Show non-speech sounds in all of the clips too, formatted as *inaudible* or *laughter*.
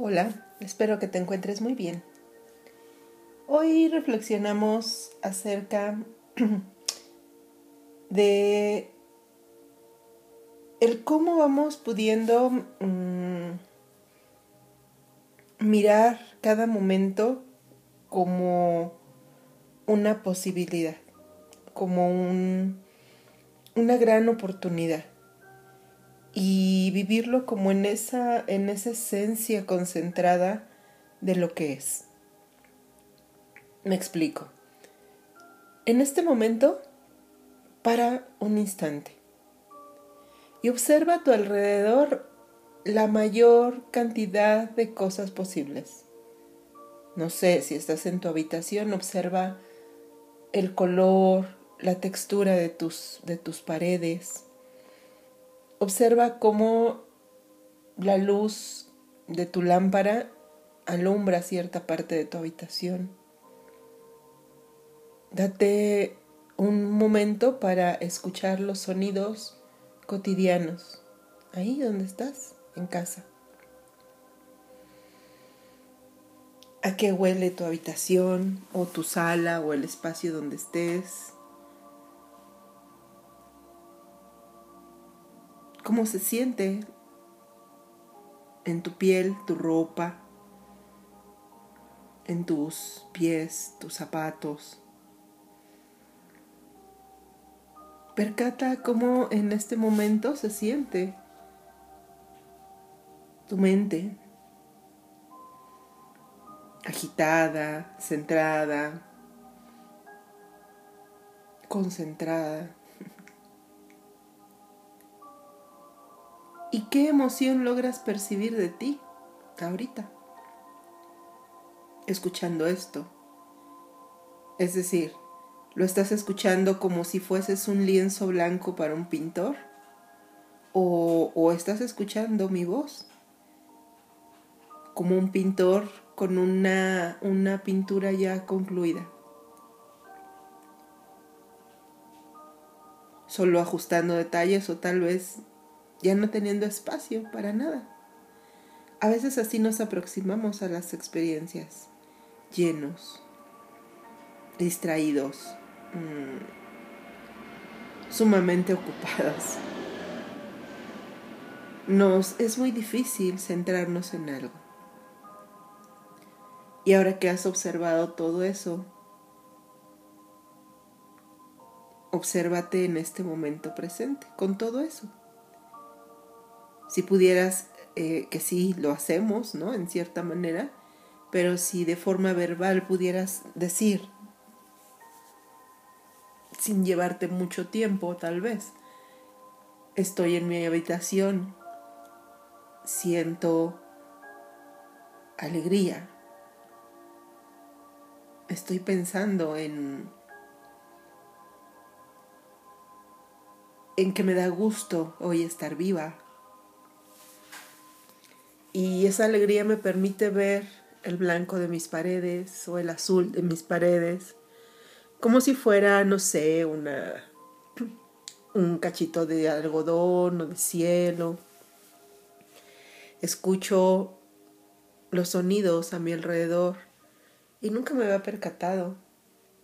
Hola, espero que te encuentres muy bien. Hoy reflexionamos acerca *clears throat* de el cómo vamos pudiendo mm, mirar cada momento como una posibilidad, como un, una gran oportunidad y vivirlo como en esa, en esa esencia concentrada de lo que es. Me explico. En este momento, para un instante y observa a tu alrededor la mayor cantidad de cosas posibles. No sé, si estás en tu habitación, observa el color, la textura de tus, de tus paredes. Observa cómo la luz de tu lámpara alumbra cierta parte de tu habitación. Date un momento para escuchar los sonidos cotidianos, ahí donde estás, en casa. ¿A qué huele tu habitación o tu sala o el espacio donde estés? ¿Cómo se siente en tu piel, tu ropa, en tus pies, tus zapatos? Percata cómo en este momento se siente tu mente agitada, centrada, concentrada. ¿Y qué emoción logras percibir de ti ahorita? Escuchando esto. Es decir, ¿Lo estás escuchando como si fueses un lienzo blanco para un pintor? ¿O, estás escuchando mi voz? Como un pintor con una, una pintura ya concluida. Solo ajustando detalles o tal vez ya no teniendo espacio para nada. A veces así nos aproximamos a las experiencias, llenos, distraídos, Mm, sumamente ocupadas. Nos es muy difícil centrarnos en algo. Y ahora que has observado todo eso, obsérvate en este momento presente con todo eso. Si pudieras, eh, que sí lo hacemos, ¿no? En cierta manera, pero si de forma verbal pudieras decir, sin llevarte mucho tiempo tal vez. Estoy en mi habitación, siento alegría. Estoy pensando en en que me da gusto hoy estar viva. Y esa alegría me permite ver el blanco de mis paredes o el azul de mis paredes como si fuera, no sé, una, un cachito de algodón o de cielo. Escucho los sonidos a mi alrededor y nunca me había percatado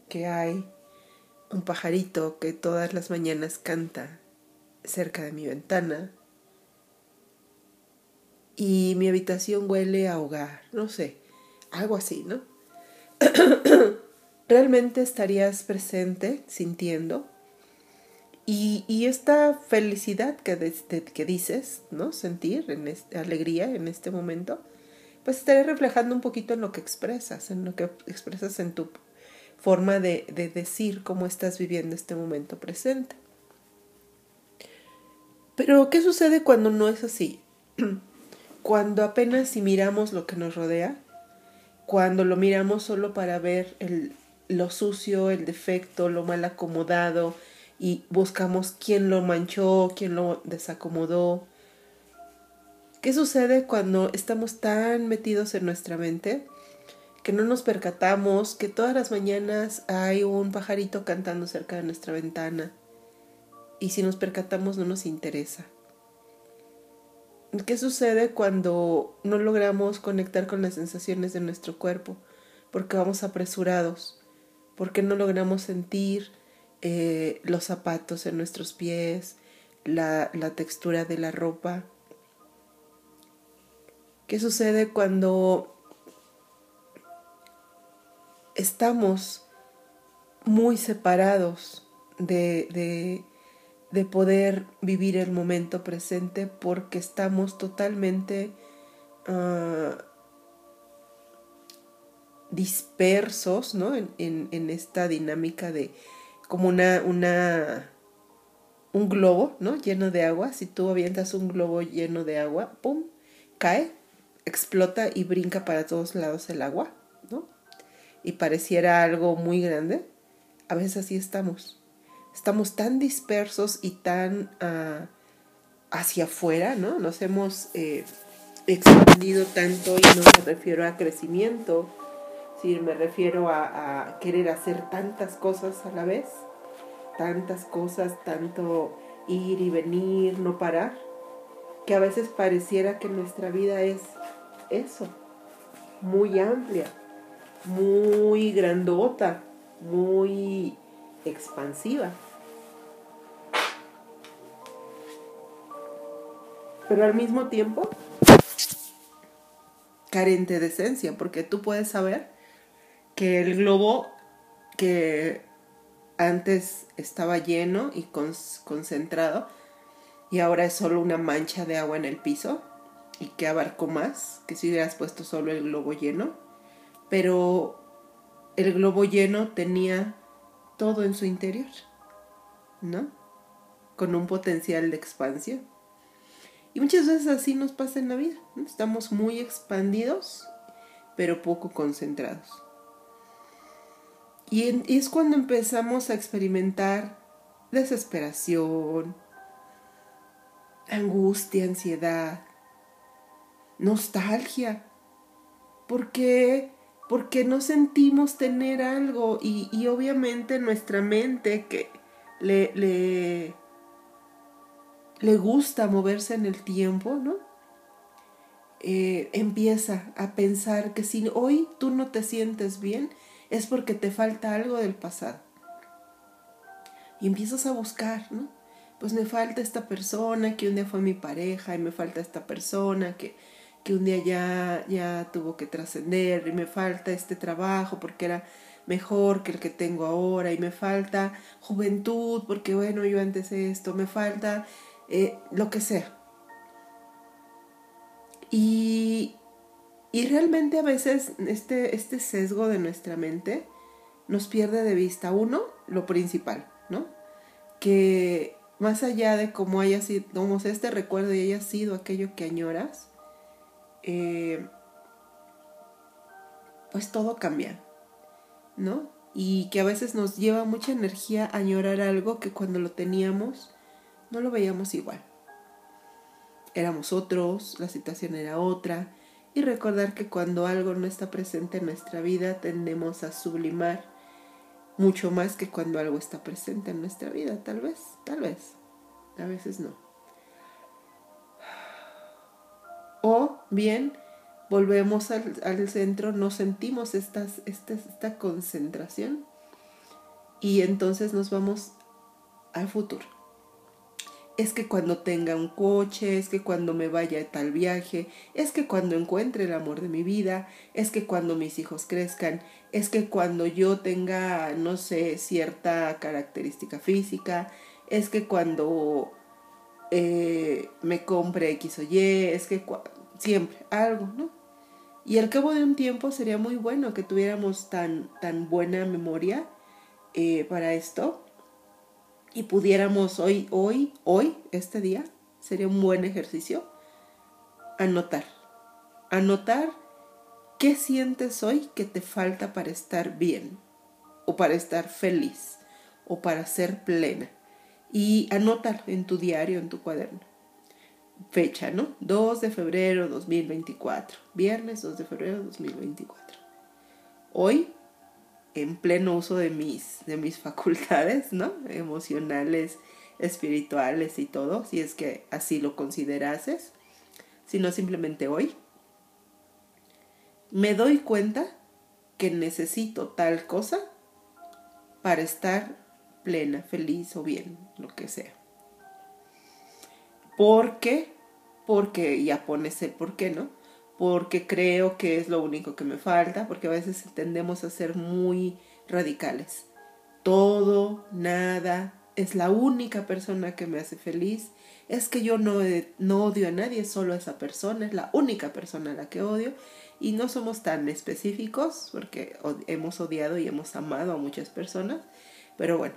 que hay un pajarito que todas las mañanas canta cerca de mi ventana y mi habitación huele a hogar, no sé, algo así, ¿no? *clears throat* realmente estarías presente, sintiendo. Y, esta felicidad que, que dices, ¿no? Sentir, en este, alegría en este momento, pues estaría reflejando un poquito en lo que expresas, en lo que expresas en tu forma de, de decir cómo estás viviendo este momento presente. Pero, ¿qué sucede cuando no es así? *clears throat* Cuando apenas si miramos lo que nos rodea, cuando lo miramos solo para ver el, lo sucio, el defecto, lo mal acomodado y buscamos quién lo manchó, quién lo desacomodó. ¿Qué sucede cuando estamos tan metidos en nuestra mente que no nos percatamos que todas las mañanas hay un pajarito cantando cerca de nuestra ventana? Y si nos percatamos no nos interesa. ¿Qué sucede cuando no logramos conectar con las sensaciones de nuestro cuerpo? Porque vamos apresurados, porque no logramos sentir eh, los zapatos en nuestros pies, la, la textura de la ropa. ¿Qué sucede cuando estamos muy separados de, de, de poder vivir el momento presente porque estamos totalmente uh, dispersos ¿no? En, en, en, esta dinámica de como una, una un globo ¿no? lleno de agua. Si tú avientas un globo lleno de agua, ¡pum! cae, explota y brinca para todos lados el agua, ¿no? Y pareciera algo muy grande. A veces así estamos estamos tan dispersos y tan uh, hacia afuera, ¿no? Nos hemos eh, expandido tanto y no me refiero a crecimiento, sí, me refiero a querer hacer tantas cosas a la vez, tantas cosas, tanto ir y venir, no parar, que a veces pareciera que nuestra vida es eso, muy amplia, muy grandota, muy expansiva. Pero al mismo tiempo carente de esencia, porque tú puedes saber que el globo que antes estaba lleno y concentrado y ahora es solo una mancha de agua en el piso y que abarcó más que si hubieras puesto solo el globo lleno, pero el globo lleno tenía todo en su interior, ¿no? Con un potencial de expansión. Y muchas veces así nos pasa en la vida. Estamos muy expandidos, pero poco concentrados. Y, es cuando empezamos a experimentar desesperación, angustia, ansiedad, nostalgia. Porque porque no sentimos tener algo y, obviamente nuestra mente que le, le, gusta moverse en el tiempo, ¿no? Eh, empieza a pensar que si hoy tú no te sientes bien es porque te falta algo del pasado. Y empiezas a buscar, ¿no? Pues me falta esta persona que un día fue mi pareja y me falta esta persona que que un día ya, ya tuvo que trascender y me falta este trabajo porque era mejor que el que tengo ahora y me falta juventud porque bueno, yo antes esto, me falta eh, lo que sea. Y, y realmente a veces este, este sesgo de nuestra mente nos pierde de vista, uno, lo principal, ¿no? Que más allá de cómo haya sido, como este recuerdo y haya sido aquello que añoras, eh, pues todo cambia, ¿no? Y que a veces nos lleva mucha energía a añorar algo que cuando lo teníamos no lo veíamos igual. Éramos otros, la situación era otra, y recordar que cuando algo no está presente en nuestra vida tendemos a sublimar mucho más que cuando algo está presente en nuestra vida, tal vez, tal vez, a veces no. O bien volvemos al, centro, no sentimos esta, esta concentración y entonces nos vamos al futuro. Es que cuando tenga un coche, es que cuando me vaya a tal viaje, es que cuando encuentre el amor de mi vida, es que cuando mis hijos crezcan, es que cuando yo tenga, no sé, cierta característica física, es que cuando eh, me compre X o Y, es que siempre algo, ¿no? Y al cabo de un tiempo sería muy bueno que tuviéramos tan, tan buena memoria eh, para esto y pudiéramos hoy, hoy, hoy, este día, sería un buen ejercicio, anotar. Anotar qué sientes hoy que te falta para estar bien o para estar feliz o para ser plena. Y anotar en tu diario, en tu cuaderno fecha, ¿no? 2 de febrero 2024, viernes 2 de febrero 2024. Hoy, en pleno uso de mis, de mis facultades, ¿no? Emocionales, espirituales y todo, si es que así lo considerases, sino simplemente hoy, me doy cuenta que necesito tal cosa para estar plena, feliz o bien, lo que sea. ¿Por qué? Porque ya pones el por qué, ¿no? Porque creo que es lo único que me falta, porque a veces tendemos a ser muy radicales. Todo, nada, es la única persona que me hace feliz. Es que yo no, no odio a nadie, solo a esa persona, es la única persona a la que odio. Y no somos tan específicos porque hemos odiado y hemos amado a muchas personas. Pero bueno,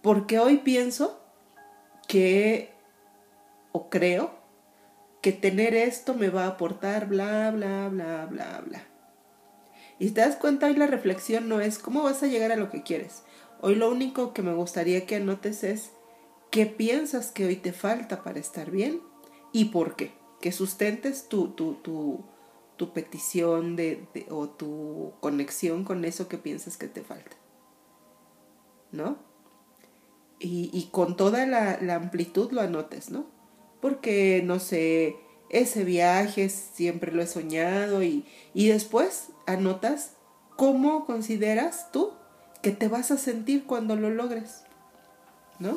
porque hoy pienso que, o creo, que tener esto me va a aportar bla, bla, bla, bla, bla. Y te das cuenta, hoy la reflexión no es cómo vas a llegar a lo que quieres. Hoy lo único que me gustaría que anotes es qué piensas que hoy te falta para estar bien y por qué. Que sustentes tu, tu, tu, tu petición de, o tu conexión con eso que piensas que te falta. ¿No? Y, y con toda la, la, amplitud lo anotes, ¿no? Porque, no sé, ese viaje siempre lo he soñado y, y después anotas cómo consideras tú que te vas a sentir cuando lo logres, ¿no?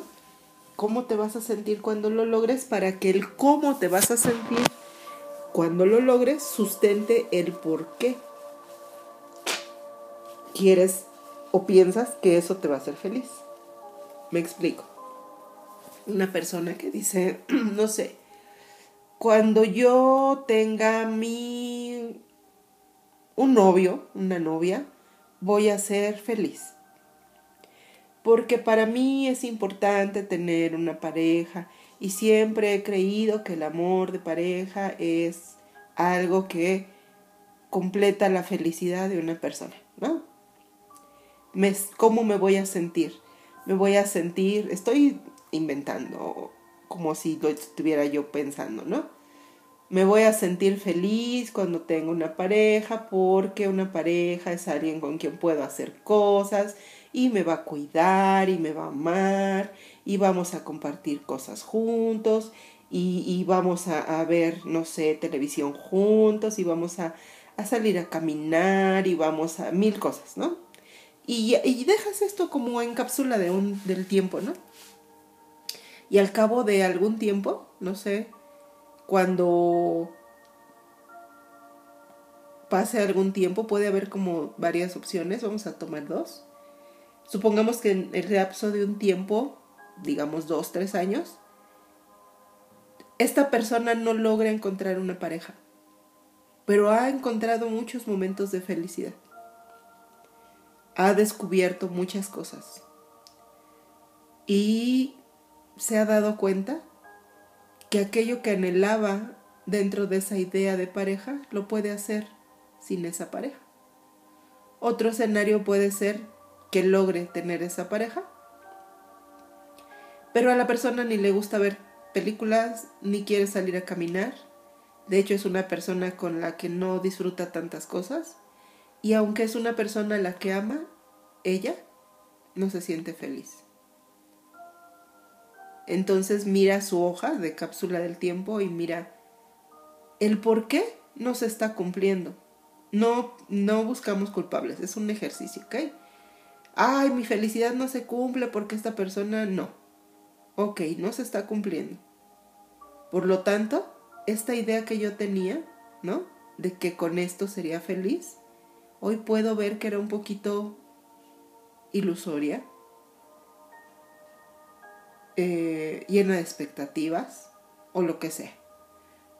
¿Cómo te vas a sentir cuando lo logres para que el cómo te vas a sentir cuando lo logres sustente el por qué quieres o piensas que eso te va a hacer feliz. Me explico. Una persona que dice, *clears throat* no sé, cuando yo tenga mi un novio, una novia, voy a ser feliz. Porque para mí es importante tener una pareja y siempre he creído que el amor de pareja es algo que completa la felicidad de una persona, ¿no? ¿Cómo me voy a sentir? Me voy a sentir, estoy inventando, como si lo estuviera yo pensando, ¿no? Me voy a sentir feliz cuando tengo una pareja porque una pareja es alguien con quien puedo hacer cosas y me va a cuidar y me va a amar y vamos a compartir cosas juntos y, vamos a, ver, no sé, televisión juntos y vamos a, salir a caminar y vamos a mil cosas, ¿no? Y, y dejas esto como en cápsula de un, del tiempo, ¿no? Y al cabo de algún tiempo, no sé, cuando pase algún tiempo, puede haber como varias opciones, vamos a tomar dos. Supongamos que en el lapso de un tiempo digamos dos, tres años, esta persona no logra encontrar una pareja, pero ha encontrado muchos momentos de felicidad. Ha descubierto muchas cosas y se ha dado cuenta que aquello que anhelaba dentro de esa idea de pareja lo puede hacer sin esa pareja. Otro escenario puede ser que logre tener esa pareja pero a la persona ni le gusta ver películas, ni quiere salir a caminar. De hecho, es una persona con la que no disfruta tantas cosas. Y aunque es una persona a la que ama, ella no se siente feliz. Entonces mira su hoja de cápsula del tiempo y mira el por qué no se está cumpliendo. No, no buscamos culpables, es un ejercicio, ¿ok? Ay, mi felicidad no se cumple porque esta persona no ok, no se está cumpliendo. Por lo tanto, esta idea que yo tenía, ¿no? De que con esto sería feliz, hoy puedo ver que era un poquito ilusoria, eh, llena de expectativas o lo que sea,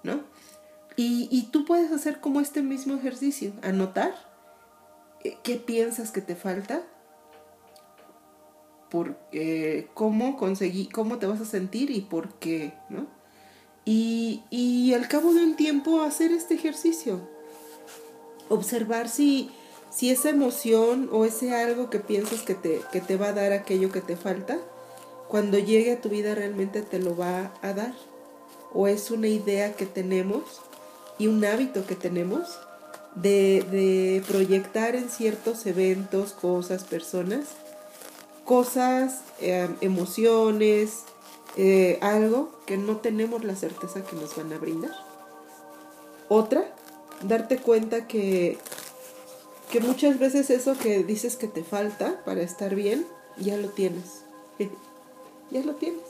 ¿no? Y, tú puedes hacer como este mismo ejercicio, anotar eh, qué piensas que te falta por cómo conseguí, cómo te vas a sentir y por qué, ¿no? Y, al cabo de un tiempo hacer este ejercicio, observar si, esa emoción o ese algo que piensas que te va a dar aquello que te falta, cuando llegue a tu vida realmente te lo va a dar. O es una idea que tenemos y un hábito que tenemos de, proyectar en ciertos eventos, cosas, personas, cosas, em, emociones, eh, algo que no tenemos la certeza que nos van a brindar. Otra, darte cuenta que, que muchas veces eso que dices que te falta para estar bien, ya lo tienes. *laughs* ya lo tienes.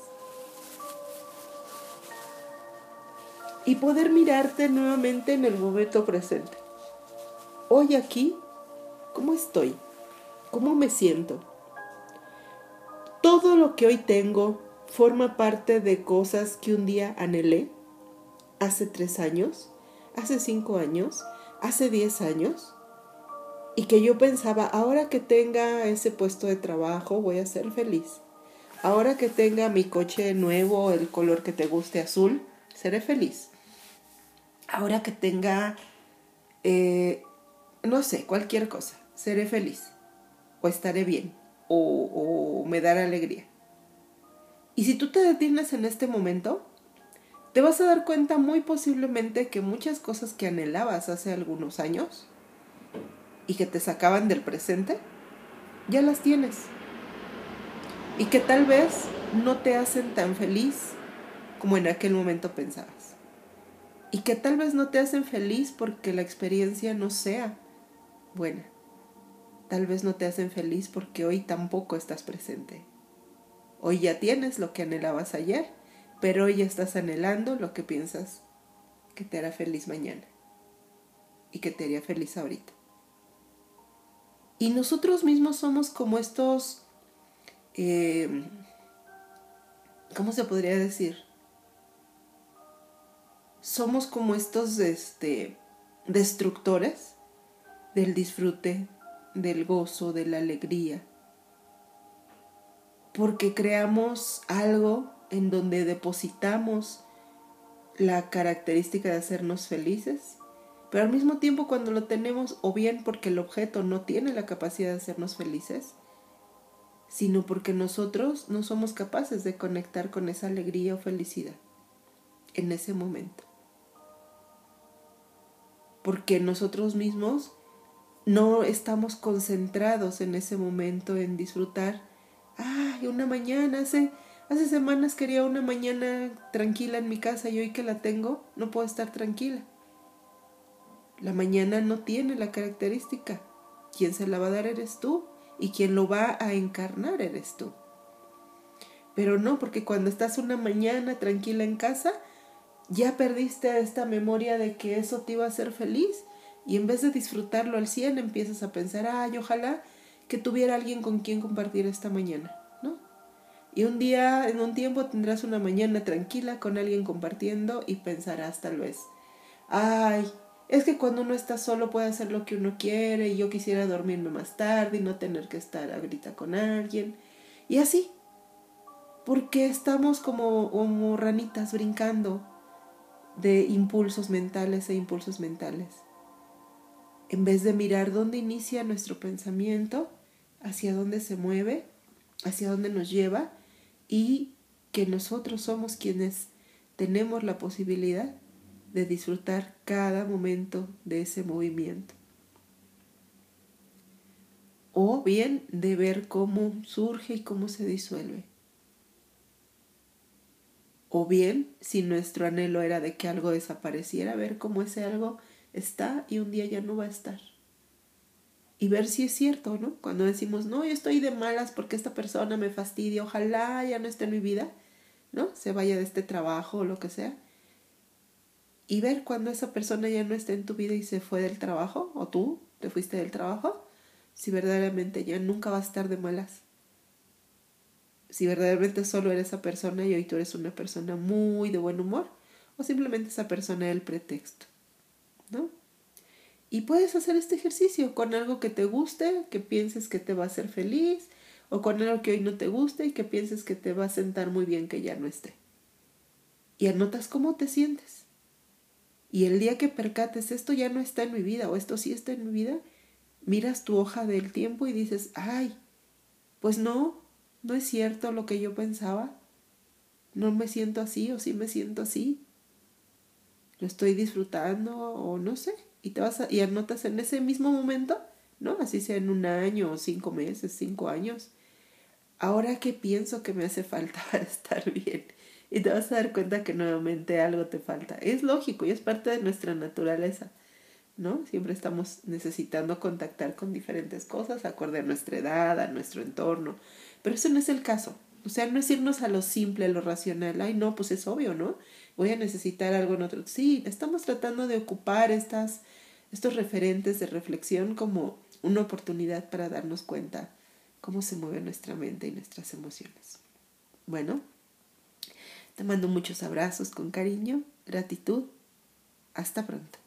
Y poder mirarte nuevamente en el momento presente. Hoy aquí, ¿cómo estoy? ¿Cómo me siento? Todo lo que hoy tengo forma parte de cosas que un día anhelé hace tres años, hace cinco años, hace diez años, y que yo pensaba, ahora que tenga ese puesto de trabajo voy a ser feliz. Ahora que tenga mi coche nuevo, el color que te guste azul, seré feliz. Ahora que tenga, eh, no sé, cualquier cosa, seré feliz. O estaré bien. O, o me dará alegría. Y si tú te detienes en este momento, te vas a dar cuenta muy posiblemente que muchas cosas que anhelabas hace algunos años y que te sacaban del presente, ya las tienes. Y que tal vez no te hacen tan feliz como en aquel momento pensabas. Y que tal vez no te hacen feliz porque la experiencia no sea buena. Tal vez no te hacen feliz porque hoy tampoco estás presente. Hoy ya tienes lo que anhelabas ayer pero hoy estás anhelando lo que piensas que te hará feliz mañana y que te haría feliz ahorita. Y nosotros mismos somos como estos, eh, ¿cómo se podría decir? Somos como estos este, destructores del disfrute, del gozo, de la alegría, porque creamos algo en donde depositamos la característica de hacernos felices, pero al mismo tiempo cuando lo tenemos, o bien porque el objeto no tiene la capacidad de hacernos felices, sino porque nosotros no somos capaces de conectar con esa alegría o felicidad en ese momento. Porque nosotros mismos no estamos concentrados en ese momento en disfrutar. Ay, una mañana hace Hace semanas quería una mañana tranquila en mi casa y hoy que la tengo no puedo estar tranquila. La mañana no tiene la característica. Quien se la va a dar eres tú y quien lo va a encarnar eres tú. Pero no, porque cuando estás una mañana tranquila en casa, ya perdiste esta memoria de que eso te iba a hacer feliz y en vez de disfrutarlo al 100 empiezas a pensar, ay, ojalá que tuviera alguien con quien compartir esta mañana. Y un día, en un tiempo, tendrás una mañana tranquila con alguien compartiendo y pensarás tal vez, ay, es que cuando uno está solo puede hacer lo que uno quiere y yo quisiera dormirme más tarde y no tener que estar ahorita con alguien. Y así, porque estamos como, como ranitas brincando de impulsos mentales e impulsos mentales. En vez de mirar dónde inicia nuestro pensamiento, hacia dónde se mueve, hacia dónde nos lleva y que nosotros somos quienes tenemos la posibilidad de disfrutar cada momento de ese movimiento. O bien de ver cómo surge y cómo se disuelve. O bien, si nuestro anhelo era de que algo desapareciera, ver cómo ese algo está y un día ya no va a estar y ver si es cierto, ¿no? Cuando decimos, no, yo estoy de malas porque esta persona me fastidia, ojalá ya no esté en mi vida, ¿no? Se vaya de este trabajo o lo que sea. Y ver cuando esa persona ya no está en tu vida y se fue del trabajo, o tú te fuiste del trabajo, si verdaderamente ya nunca va a estar de malas. Si verdaderamente solo eres esa persona y hoy tú eres una persona muy de buen humor, o simplemente esa persona es el pretexto, ¿no? Y puedes hacer este ejercicio con algo que te guste, que pienses que te va a hacer feliz, o con algo que hoy no te guste y que pienses que te va a sentar muy bien que ya no esté. Y anotas cómo te sientes. Y el día que percates esto ya no está en mi vida o esto sí está en mi vida, miras tu hoja del tiempo y dices, ay, pues no, no es cierto lo que yo pensaba. No me siento así o sí me siento así. Lo estoy disfrutando o no sé y te vas y anotas en ese mismo momento, ¿no? Así sea en un año o cinco meses, cinco años. Ahora qué pienso que me hace falta *laughs* para estar bien, y te vas a dar cuenta que nuevamente algo te falta. Es lógico y es parte de nuestra naturaleza, ¿no? Siempre estamos necesitando contactar con diferentes cosas, acorde a nuestra edad, a nuestro entorno, pero eso no es el caso. O sea, no es irnos a lo simple, a lo racional. Ay, no, pues es obvio, ¿no? Voy a necesitar algo en otro. Sí, estamos tratando de ocupar estas, estos referentes de reflexión como una oportunidad para darnos cuenta cómo se mueve nuestra mente y nuestras emociones. Bueno, te mando muchos abrazos con cariño, gratitud. Hasta pronto.